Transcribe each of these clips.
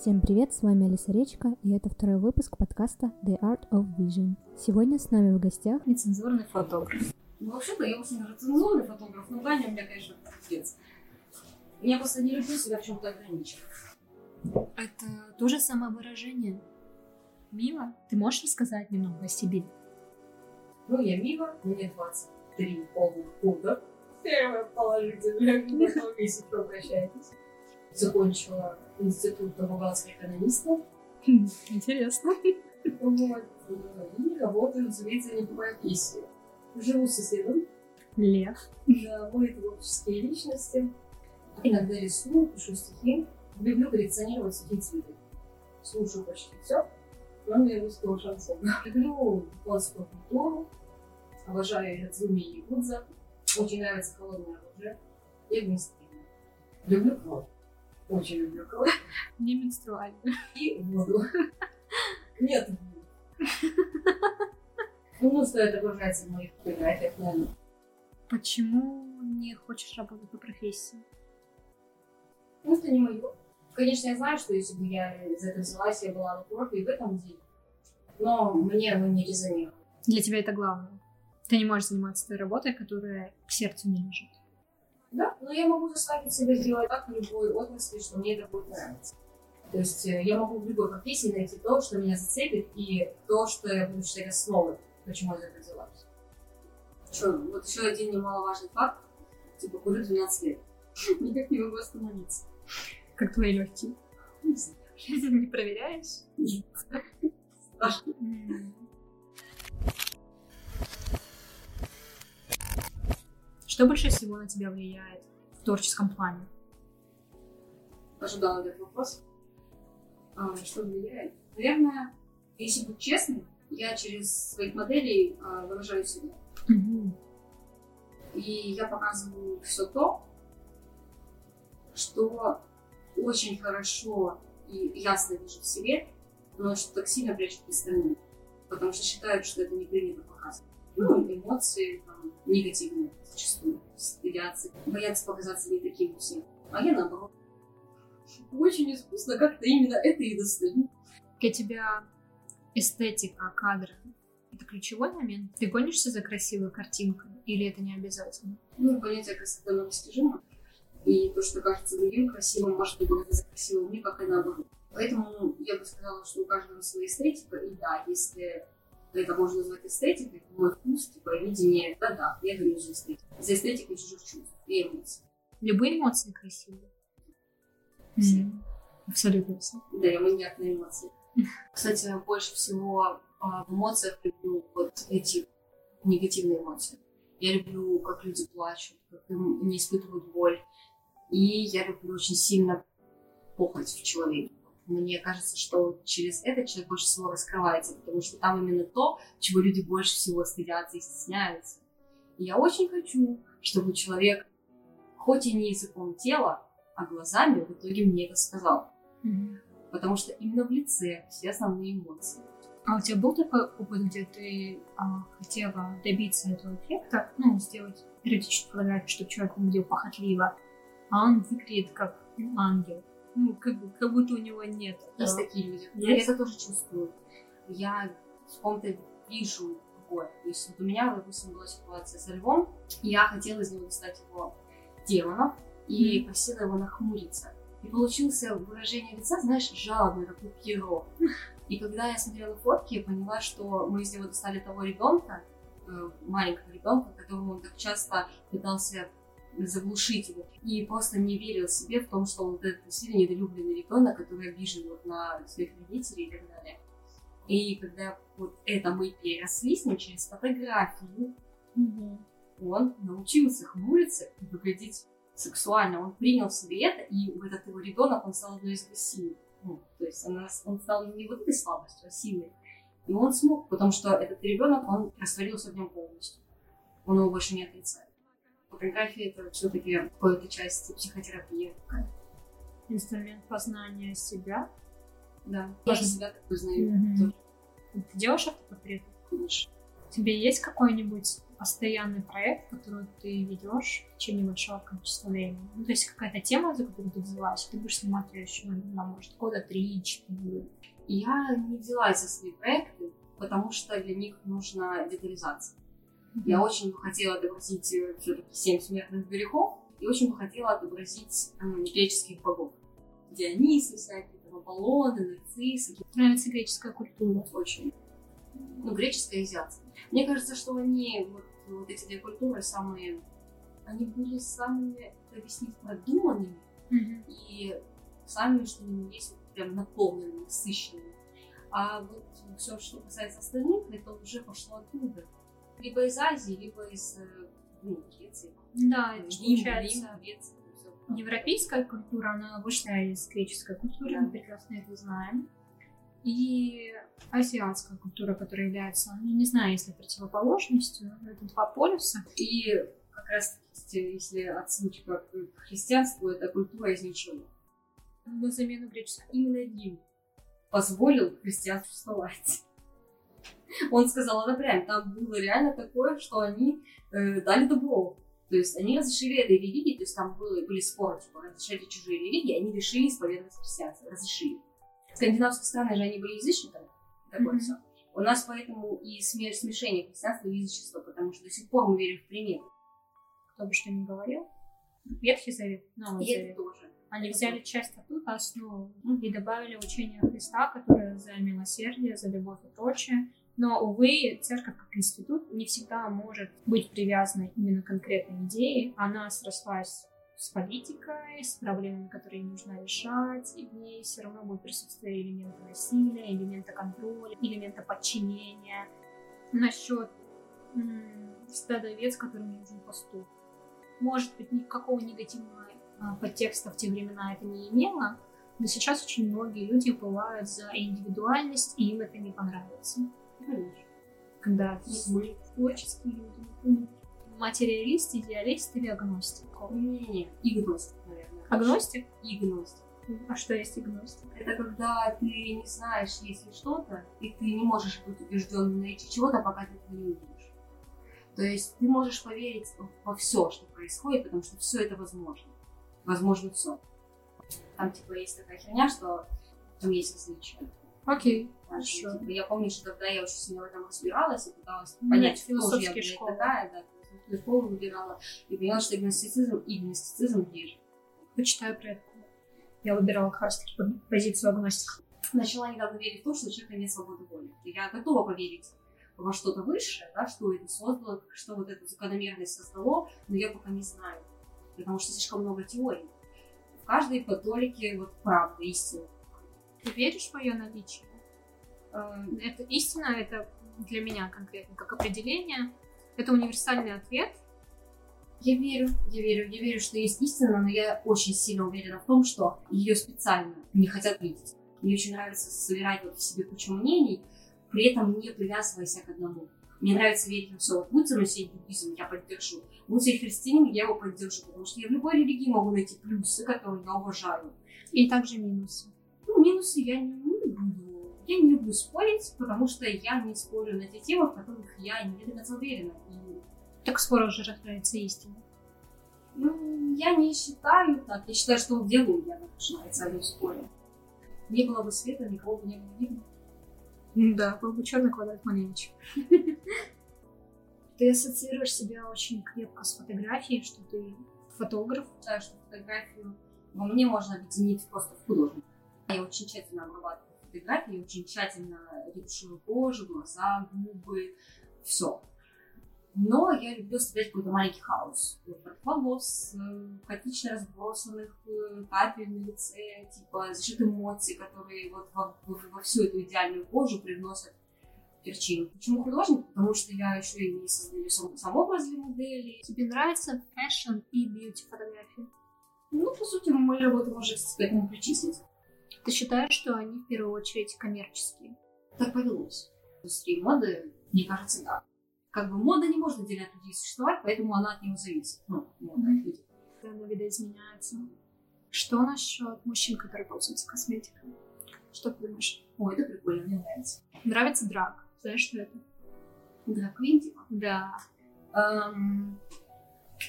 Всем привет, с вами Алиса Речка, и это второй выпуск подкаста The Art of Vision. Сегодня с нами в гостях нецензурный фотограф. Ну, вообще-то я очень цензурный фотограф, но Ганя у меня, конечно, пиздец. Я просто не люблю себя в чем-то ограничивать. Это то же самовыражение. Мила, ты можешь рассказать немного о себе? Ну, я Мила, мне 23 полных года. Первое положительное, потом если вы обращаетесь. Закончила институт бухгалтерских экономистов. Хм, интересно. Вот. И работаю, разумеется, не по профессии. Живу с соседом. Лев. Да, мы творческие личности. Иногда рисую, пишу стихи. Люблю коллекционировать сухие цветы. Слушаю почти все, кроме русского шансона. Люблю японскую культуру. Обожаю Ядзуми и Якудза. Очень нравится холодное оружие и огнестрельное. Люблю кровь. Очень люблю кровь. Не менструальную. И воду. Нет. Ну, стоит отображаться в моих фотографиях, наверное. Почему не хочешь работать по профессии? Ну, это не мое. Конечно, я знаю, что если бы я за это взялась, я была на курорте и в этом деле. Но мне оно не резонирует. Для тебя это главное. Ты не можешь заниматься той работой, которая к сердцу не лежит. Да, но я могу заставить себя сделать так в любой отрасли, что мне это будет нравиться. То есть э, я могу в любой профессии найти то, что меня зацепит, и то, что я буду считать основой, почему я это взялась. Что, вот еще один немаловажный факт. Типа, курю 12 лет. Никак не могу остановиться. Как твои легкие? Не знаю. Не проверяешь? Нет. Страшно. Что больше всего на тебя влияет в творческом плане? Ожидала этот вопрос. А, что влияет? Наверное, если быть честным, я через своих моделей а, выражаю себя. И я показываю все то, что очень хорошо и ясно вижу в себе, но что так сильно прячут остальные. Потому что считают, что это не принято показывать. Ну, эмоции там, негативные зачастую. Стыдятся, боятся показаться не таким всем. А я наоборот. Очень искусно как-то именно это и достаю. Для тебя эстетика кадра — это ключевой момент? Ты гонишься за красивой картинкой или это не обязательно? Ну, понятие красоты, оно достижимо. И то, что кажется другим красивым, может быть, это за красивым мне, как и наоборот. Поэтому я бы сказала, что у каждого своя эстетика. И да, если это можно назвать эстетикой, мой вкус, типа, видение, да-да, я говорю за эстетику. За эстетикой чужих чувств и эмоций. Любые эмоции красивые? Все. Mm. Абсолютно все. Да, я маньяк на эмоции. Кстати, больше всего а, в эмоциях люблю вот эти негативные эмоции. Я люблю, как люди плачут, как им не испытывают боль. И я люблю очень сильно похоть в человеке. Мне кажется, что через это человек больше всего раскрывается, потому что там именно то, чего люди больше всего стыдятся и стесняются. И я очень хочу, чтобы человек, хоть и не языком тела, а глазами, в итоге мне это сказал. Mm-hmm. Потому что именно в лице все основные эмоции. А у тебя был такой опыт, где ты а, хотела добиться этого эффекта, ну, сделать эротическую фотографию, чтобы человек выглядел похотливо, а он выглядит как ангел? Ну, как, как будто у него нет. Есть этого. такие люди. Есть? Я это тоже чувствую. Я в ком-то вижу такое. То есть вот у меня, допустим, была ситуация со львом, и я хотела из него достать его демонов и Мгм. просила его нахмуриться. И получился выражение лица, знаешь, жалобное, как у Пьеро. И когда я смотрела фотки, я поняла, что мы из него достали того ребенка, э, маленького ребенка, которому он так часто пытался заглушить его. И просто не верил себе в том, что он вот этот сильно недолюбленный ребенок, который обижен вот на своих родителей и так далее. И когда вот это мы переросли с ним через фотографию, он научился хмуриться и выглядеть сексуально. Он принял в себе это, и вот этот его ребенок, он стал одной из его сил. Ну, то есть она, он стал не вот этой слабостью, а силой. И он смог, потому что этот ребенок, он растворился в нем полностью. Он его больше не отрицает. Фотография это все-таки какая-то часть психотерапии. Инструмент познания себя. Да. Тоже. себя так. Мгм. тоже, Ты делаешь автопортреты? конечно. У тебя есть какой-нибудь постоянный проект, которую ты ведешь в течение большого количества времени? Ну, то есть какая-то тема, за которую ты взялась, ты будешь снимать еще, ну, может, года три-четыре. Я не взялась за свои проекты, потому что для них нужна детализация. Mm-hmm. Я очень бы хотела отобразить все-таки семь смертных грехов и очень бы хотела отобразить э, греческих богов. Дионисы всякие, там, Аполлоны, нарциссы. Нравится греческая культура. Очень. Ну, греческая и азиатская. Мне кажется, что они, вот, вот эти две культуры, самые, они были самыми, объяснить, продуманными mm-hmm. и самыми, что они есть, вот, прям наполненными, насыщенными. А вот все, что касается остальных, это уже пошло оттуда. Либо из Азии, либо из э, ну, Греции. Да, это Рим, получается. Рим, Греция. всё. Европейская культура, она вышла из греческой культуры, Да. мы прекрасно это знаем. И азиатская культура, которая является, ну, не знаю, если противоположностью, но это два полюса. И как раз если отсылочка к христианству, это культура из ничего. На замену греческой. Именно Рим позволил христианству существовать. Он сказал, это прям, там было реально такое, что они э, дали добро. То есть они разрешили этой религии, то есть там было, были споры, типа, разрешали чужие религии, они решили исповедовать христианство, разрешили. Скандинавские страны же, они были язычниками, такое Мгм. все. У нас поэтому и сме- смешение христианства и язычества, потому что до сих пор мы верим в пример. Кто бы что ни говорил. Ветхий Завет, Новый Завет. тоже. Они взяли часть оттуда, основу, и добавили учение Христа, которое за милосердие, за любовь и прочее. Но, увы, церковь как институт не всегда может быть привязана именно к конкретной идее. Она срослась с политикой, с проблемами, которые нужно решать, и в ней все равно будет присутствие элемента насилия, элемента контроля, элемента подчинения. Насчет м, стада овец, которым нужен пастух. Может быть, никакого негативного подтекста в те времена это не имело, но сейчас очень многие люди бывают за индивидуальность, и им это не понравится. Конечно. Когда Мы. творческие люди, м, материалист, идеалист или агностик. Не-не-не, игностик, наверное. Агностик? Игностик. А что есть агностик? Это когда ты не знаешь, есть ли что-то, и ты не можешь быть убежден в наличии чего-то, пока ты этого не увидишь. То есть ты можешь поверить во все, что происходит, потому что все это возможно. Возможно все. Там типа есть такая херня, что там есть различия. Окей, Хорошо. типа, я помню, что тогда я очень сильно в этом разбиралась и пыталась Ну, понять, кто же я, блядь, такая, да, философскую школу выбирала, и поняла, что агностицизм и гностицизм ближе. почитаю про это. Я выбирала как раз таки позицию агностика. начала недавно верить в то, что у человека нет свободы воли. Я готова поверить во что-то высшее, да, что это создало, что вот эту закономерность создало, но я пока не знаю, потому что слишком много теорий. В каждой католике вот правда, истина. Ты веришь в ее наличие? Э, Это истина, это для меня конкретно как определение. Это универсальный ответ. Я верю, я верю, я верю, что есть истина, но я очень сильно уверена в том, что ее специально не хотят видеть. Мне очень нравится собирать вот в себе кучу мнений, при этом не привязываясь к одному. Мне нравится верить во все. Вот будет со мной сидеть буддизм, я поддержу. Будет сидеть христианин, я его поддержу, потому что я в любой религии могу найти плюсы, которые я уважаю. И также минусы. Ну, минусы я не, не буду. Я не люблю спорить, потому что я не спорю на те темы, в которых я не до конца уверена. И Так скоро уже рождается истина. Ну, я не считаю так. Я считаю, что делаю я начинается в споре. Не было бы света, никого бы не было видно. Да, был бы черный квадрат маленечек. Ты ассоциируешь себя очень крепко с фотографией, что ты фотограф. Считаю, что фотографию во мне можно объединить просто в художник. Я очень тщательно обрабатываю фотографии, я очень тщательно ретуширую кожу, глаза, губы, все. Но я люблю оставлять какой-то маленький хаос. Вот От волос, э, хаотично разбросанных э, капель на лице, типа за счет эмоций, которые вот во, во- во всю эту идеальную кожу привносят перчину. Почему художник? Потому что я еще и создаю сам, сам образ для модели. Тебе нравится fashion и beauty фотографии? Ну, по сути, моя работа может к этому причислить. Ты считаешь, что они в первую очередь коммерческие? Так повелось. В индустрии моды, мне кажется, да. Как бы мода не может отдельно от людей существовать, поэтому она от него зависит. Ну, мода, Мгм. люди. Она видоизменяется. Что насчет мужчин, которые пользуются косметикой? Что ты думаешь? Ой, это прикольно, мне нравится. Нравится драк? Знаешь, что это? Драг-квин, типа. Да. Эм,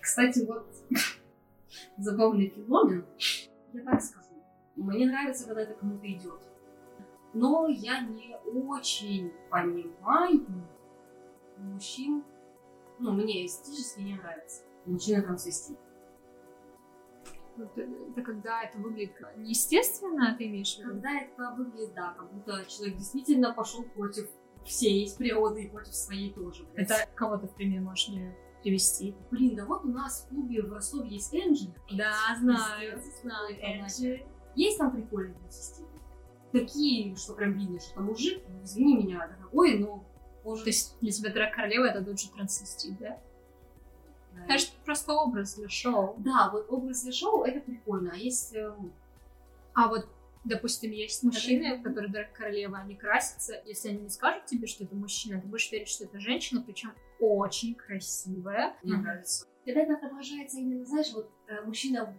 Кстати, вот забавный феномен. Я так скажу. Мне нравится, когда это кому-то идет. Но я не очень понимаю мужчин. Ну, мне эстетически не нравится. Мужчина трансвестит. Вот, э, это когда это выглядит неестественно, ты имеешь в виду? Когда это выглядит, да, как будто человек действительно пошел против всей природы и против своей тоже. блядь. Это кого-то в пример можешь мне привести? Блин, да вот у нас в клубе в Ростове есть Энджи. Да, знаю, знаю, Энджи. Есть там прикольные системы. Такие, что прям видно, что там мужик, ну, извини меня, дорогой, но он То есть для тебя драг королева это тут же трансвестит, да? Да. Же просто образ для шоу. Да, вот образ для шоу это прикольно. А есть эм, А вот, допустим, есть мужчины, которые драг королева, они красятся. Если они не скажут тебе, что это мужчина, ты будешь верить, что это женщина, причем очень красивая. мне нравится. Когда это отображается именно, знаешь, вот э, мужчина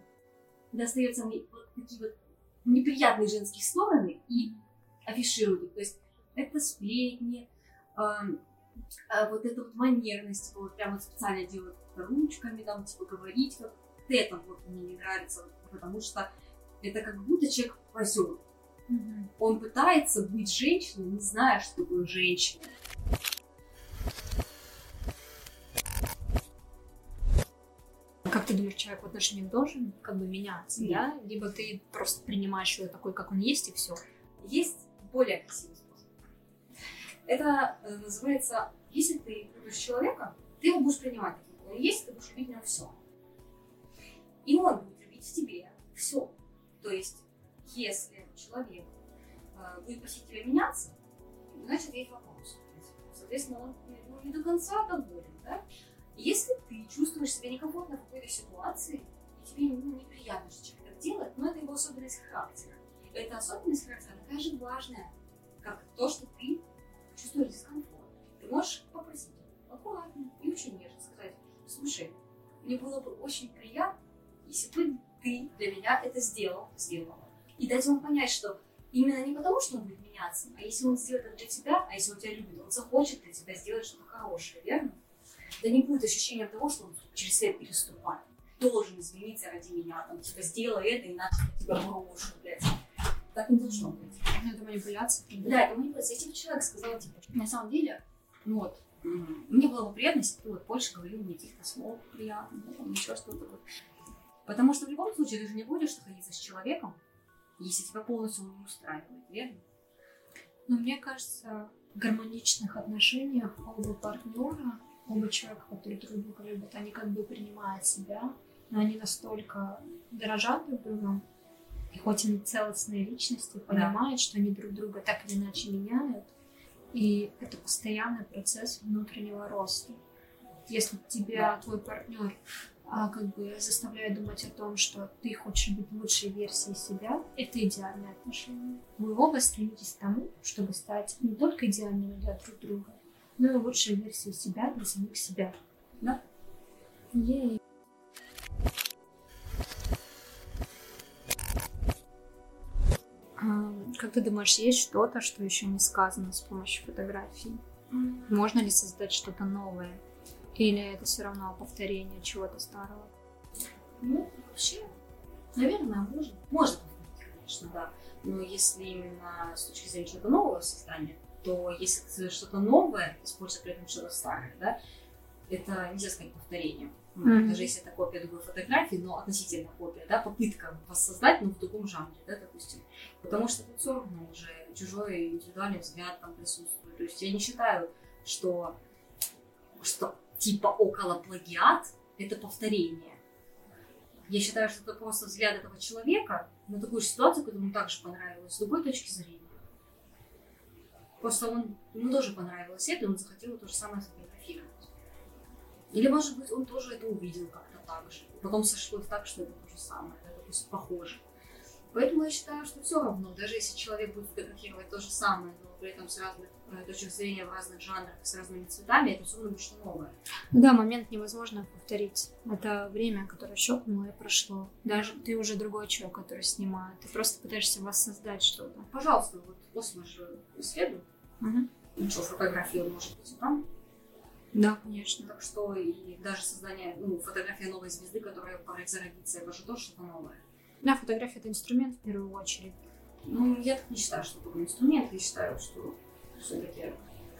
достается мне вот такие вот неприятные женские стороны и афиширует. То есть это сплетни, вот эта вот манерность, типа, вот прям вот специально делают ручками, там, типа, говорить, вот это вот мне не нравится, потому что это как будто человек позер. Он пытается быть женщиной, не зная, что такое женщина. Как ты думаешь, человек в отношениях должен как бы меняться, Нет. да? Либо ты просто принимаешь его такой, как он есть, и все. Есть более способ. Это э, называется, если ты любишь человека, ты его будешь принимать таким, какой он есть, ты будешь любить в нем все. И он будет любить в тебе все. То есть, если человек э, будет просить тебя меняться, значит, есть вопрос. Соответственно, он ну, не до конца доволен, да? Если ты чувствуешь себя некомфортно в какой-то ситуации, и тебе ну, неприятно, что человек так делает, но это его особенность характера. Эта особенность характера такая же важная, как то, что ты чувствуешь дискомфорт. Ты можешь попросить аккуратно и очень нежно сказать, слушай, мне было бы очень приятно, если бы ты для меня это сделал, сделала. И дать ему понять, что именно не потому, что он будет меняться, а если он сделает это для тебя, а если он тебя любит, он захочет для тебя сделать что-то хорошее, верно? Да не будет ощущения того, что он через себя переступает. Должен измениться ради меня, там, типа, сделай это, иначе я тебя брошу, блядь. Так не должно быть. Ну, это манипуляция. Да, это манипуляция. Если бы человек сказал, типа, на самом деле, ну вот, мне было бы приятно, если бы ты вот больше говорил мне каких-то слов приятных, да, там, еще что-то вот. Потому что в любом случае ты же не будешь находиться с человеком, если тебя полностью не устраивает, верно? Но мне кажется, в гармоничных отношениях оба партнера, оба человека, которые друг друга любят, они как бы принимают себя, но они настолько дорожат друг другом, и хоть они целостные личности, понимают, что они друг друга так или иначе меняют, и это постоянный процесс внутреннего роста. Если тебя твой партнер а, как бы заставляет думать о том, что ты хочешь быть лучшей версией себя, это идеальные отношения. Вы оба стремитесь к тому, чтобы стать не только идеальными для друг друга, но и лучшей версией себя для самих себя. Да. Ей. Как ты думаешь, есть что-то, что еще не сказано с помощью фотографий? Можно ли создать что-то новое? Или это все равно повторение чего-то старого? Ну, вообще, наверное, можно. Можно повторить, конечно, да. Но если именно с точки зрения чего-то нового создания, то если что-то новое, используя при этом что-то старое, да, это нельзя сказать повторением. Мгм. Даже если это копия другой фотографии, но относительно копия, да, попытка воссоздать, но в другом жанре, да, допустим. Потому что тут все равно уже чужой индивидуальный взгляд там присутствует. То есть я не считаю, что, что типа около плагиат это повторение. Я считаю, что это просто взгляд этого человека на такую ситуацию, которая ему также понравилась, с другой точки зрения. Просто он, ему тоже понравилось это, и он захотел то же самое сфотографировать. Или, может быть, он тоже это увидел как-то так же. Потом сошлось так, что это то же самое, да, допустим, похоже. Поэтому я считаю, что все равно, даже если человек будет фотографировать то же самое, но при этом с разных э, точек зрения, в разных жанрах, с разными цветами, это все равно будет что новое. Да, момент невозможно повторить. Это время, которое щелкнуло и прошло. Даже ты уже другой человек, который снимает. Ты просто пытаешься воссоздать что-то. Пожалуйста, вот после же исследуй. Мгм. Ну что, фотография может быть там. Да, конечно. Так что и даже создание, ну, фотография новой звезды, которая пора зародиться, это же тоже что-то новое. Да, фотография это инструмент в первую очередь. Ну, я так не считаю, что это инструмент. Я считаю, что все-таки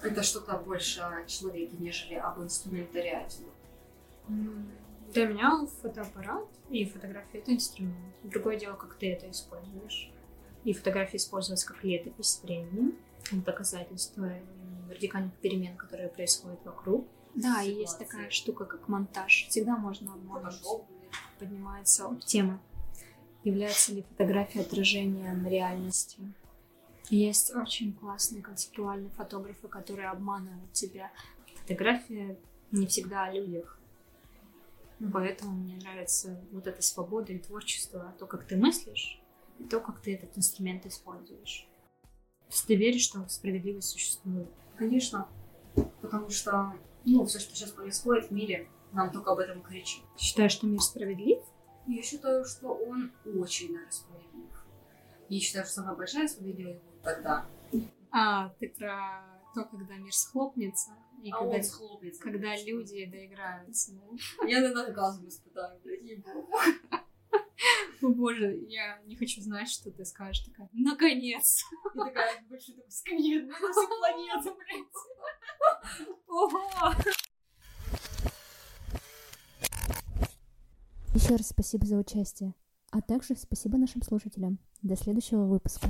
это что-то больше о человеке, нежели об инструментариате. Для меня фотоаппарат и фотография это инструмент. Другое дело, как ты это используешь. И фотография используется как летопись времени, доказательство радикальных перемен, которые происходят вокруг. Да, и есть такая штука, как монтаж. Всегда можно обмануть. Поднимается тема. Является ли фотография отражением реальности? Есть очень классные концептуальные фотографы, которые обманывают тебя. Фотография не всегда о людях. Поэтому мне нравится вот эта свобода и творчество, то, как ты мыслишь, и то, как ты этот инструмент используешь. Ты веришь, что справедливость существует? Конечно. Потому что, ну, все, что сейчас происходит в мире, нам только об этом кричит. Считаешь, что мир справедлив? Я считаю, что он очень даже справедлив. Я считаю, что самая большая справедливость будет тогда. А, ты про то, когда мир схлопнется? И а когда, он схлопнется. Когда конечно. люди доиграются. Да? Я на оргазм испытаю, блядь, ебу. О боже, я не хочу знать, что ты скажешь. Такая, наконец! И такая большой такой сквир на всю планету, блядь. Ого! Еще раз спасибо за участие, а также спасибо нашим слушателям. До следующего выпуска.